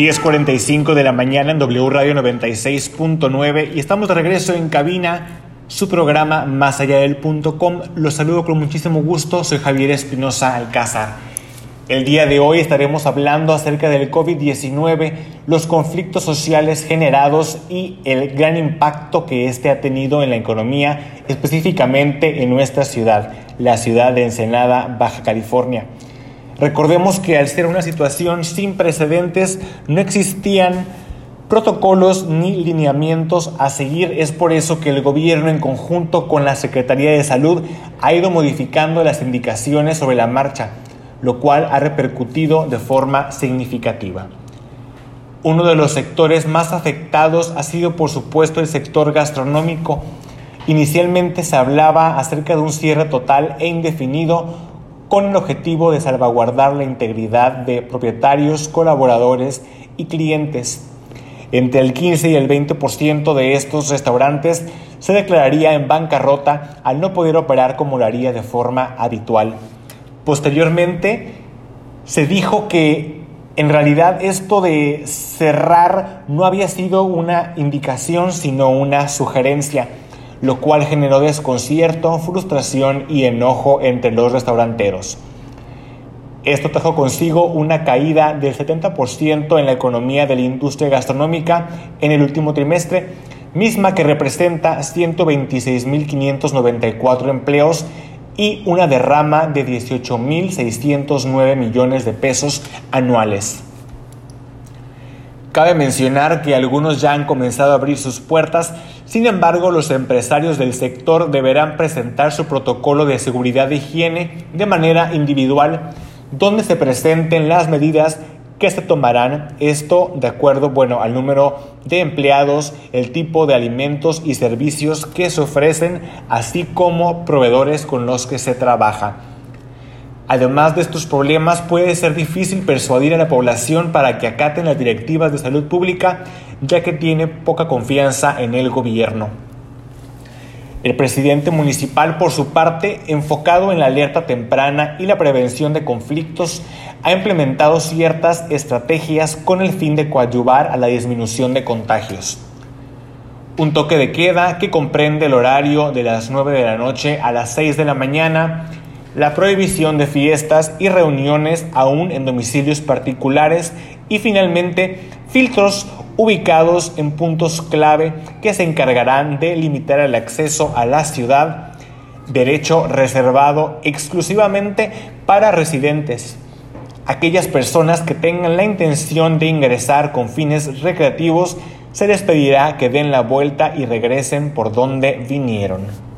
10.45 de la mañana en W Radio 96.9 y estamos de regreso en cabina, su programa Más allá del punto com. Los saludo con muchísimo gusto, soy Javier Espinosa Alcázar. El día de hoy estaremos hablando acerca del COVID-19, los conflictos sociales generados y el gran impacto que este ha tenido en la economía, específicamente en nuestra ciudad, la ciudad de Ensenada, Baja California. Recordemos que al ser una situación sin precedentes, no existían protocolos ni lineamientos a seguir. Es por eso que el gobierno en conjunto con la Secretaría de Salud ha ido modificando las indicaciones sobre la marcha, lo cual ha repercutido de forma significativa. Uno de los sectores más afectados ha sido por supuesto el sector gastronómico. Inicialmente se hablaba acerca de un cierre total e indefinido con el objetivo de salvaguardar la integridad de propietarios, colaboradores y clientes. Entre el 15 y el 20% de estos restaurantes se declararía en bancarrota al no poder operar como lo haría de forma habitual. Posteriormente, se dijo que en realidad esto de cerrar no había sido una indicación, sino una sugerencia lo cual generó desconcierto, frustración y enojo entre los restauranteros. Esto trajo consigo una caída del 70% en la economía de la industria gastronómica en el último trimestre, misma que representa 126.594 empleos y una derrama de 18.609 millones de pesos anuales. Cabe mencionar que algunos ya han comenzado a abrir sus puertas, sin embargo los empresarios del sector deberán presentar su protocolo de seguridad de higiene de manera individual, donde se presenten las medidas que se tomarán, esto de acuerdo bueno, al número de empleados, el tipo de alimentos y servicios que se ofrecen, así como proveedores con los que se trabaja. Además de estos problemas, puede ser difícil persuadir a la población para que acaten las directivas de salud pública, ya que tiene poca confianza en el gobierno. El presidente municipal, por su parte, enfocado en la alerta temprana y la prevención de conflictos, ha implementado ciertas estrategias con el fin de coadyuvar a la disminución de contagios. Un toque de queda que comprende el horario de las 9 de la noche a las 6 de la mañana, la prohibición de fiestas y reuniones aún en domicilios particulares y finalmente filtros ubicados en puntos clave que se encargarán de limitar el acceso a la ciudad, derecho reservado exclusivamente para residentes. Aquellas personas que tengan la intención de ingresar con fines recreativos se les pedirá que den la vuelta y regresen por donde vinieron.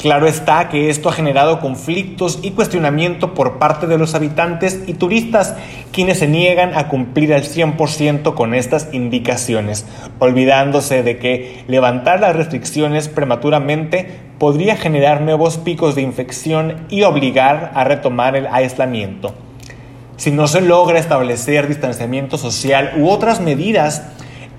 Claro está que esto ha generado conflictos y cuestionamiento por parte de los habitantes y turistas, quienes se niegan a cumplir al 100% con estas indicaciones, olvidándose de que levantar las restricciones prematuramente podría generar nuevos picos de infección y obligar a retomar el aislamiento. Si no se logra establecer distanciamiento social u otras medidas,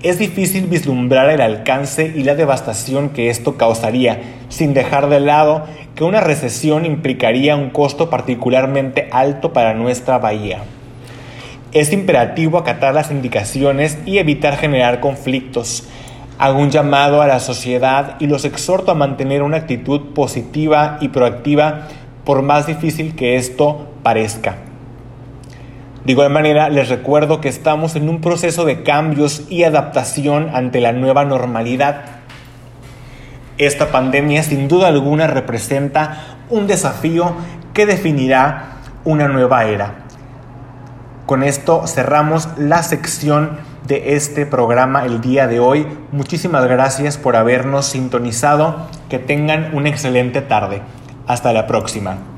es difícil vislumbrar el alcance y la devastación que esto causaría, sin dejar de lado que una recesión implicaría un costo particularmente alto para nuestra bahía. Es imperativo acatar las indicaciones y evitar generar conflictos. Hago un llamado a la sociedad y los exhorto a mantener una actitud positiva y proactiva por más difícil que esto parezca. De igual manera, les recuerdo que estamos en un proceso de cambios y adaptación ante la nueva normalidad. Esta pandemia sin duda alguna representa un desafío que definirá una nueva era. Con esto cerramos la sección de este programa el día de hoy. Muchísimas gracias por habernos sintonizado. Que tengan una excelente tarde. Hasta la próxima.